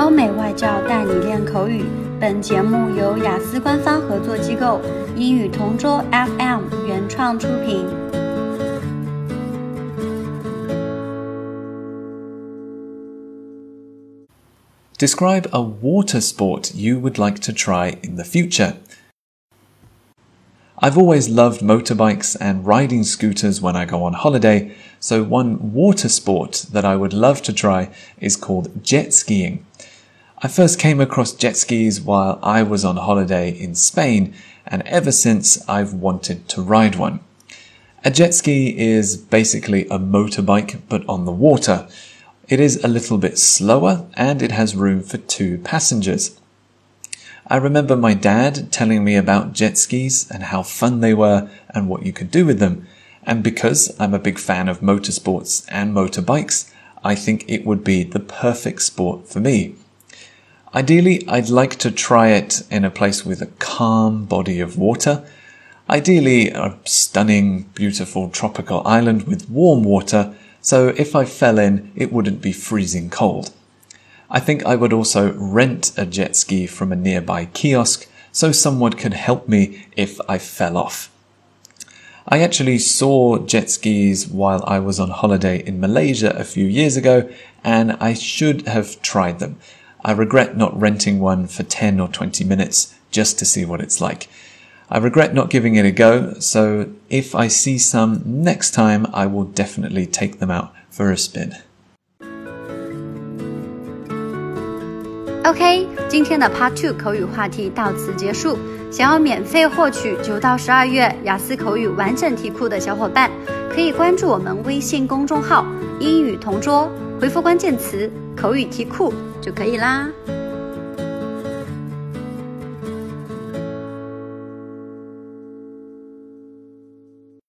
欧美外教带你练口语。本节目由雅思官方合作机构英语同桌 FM 原创出品。Describe a water sport you would like to try in the future. I've always loved motorbikes and riding scooters when I go on holiday, so one water sport that I would love to try is called jet skiing. I first came across jet skis while I was on holiday in Spain, and ever since I've wanted to ride one. A jet ski is basically a motorbike but on the water. It is a little bit slower and it has room for two passengers. I remember my dad telling me about jet skis and how fun they were and what you could do with them. And because I'm a big fan of motorsports and motorbikes, I think it would be the perfect sport for me. Ideally, I'd like to try it in a place with a calm body of water. Ideally, a stunning, beautiful tropical island with warm water, so if I fell in, it wouldn't be freezing cold. I think I would also rent a jet ski from a nearby kiosk so someone could help me if I fell off. I actually saw jet skis while I was on holiday in Malaysia a few years ago and I should have tried them. I regret not renting one for 10 or 20 minutes just to see what it's like. I regret not giving it a go, so if I see some next time, I will definitely take them out for a spin. OK，今天的 Part Two 口语话题到此结束。想要免费获取九到十二月雅思口语完整题库的小伙伴，可以关注我们微信公众号“英语同桌”， 回复关键词“口语题库”就可以啦。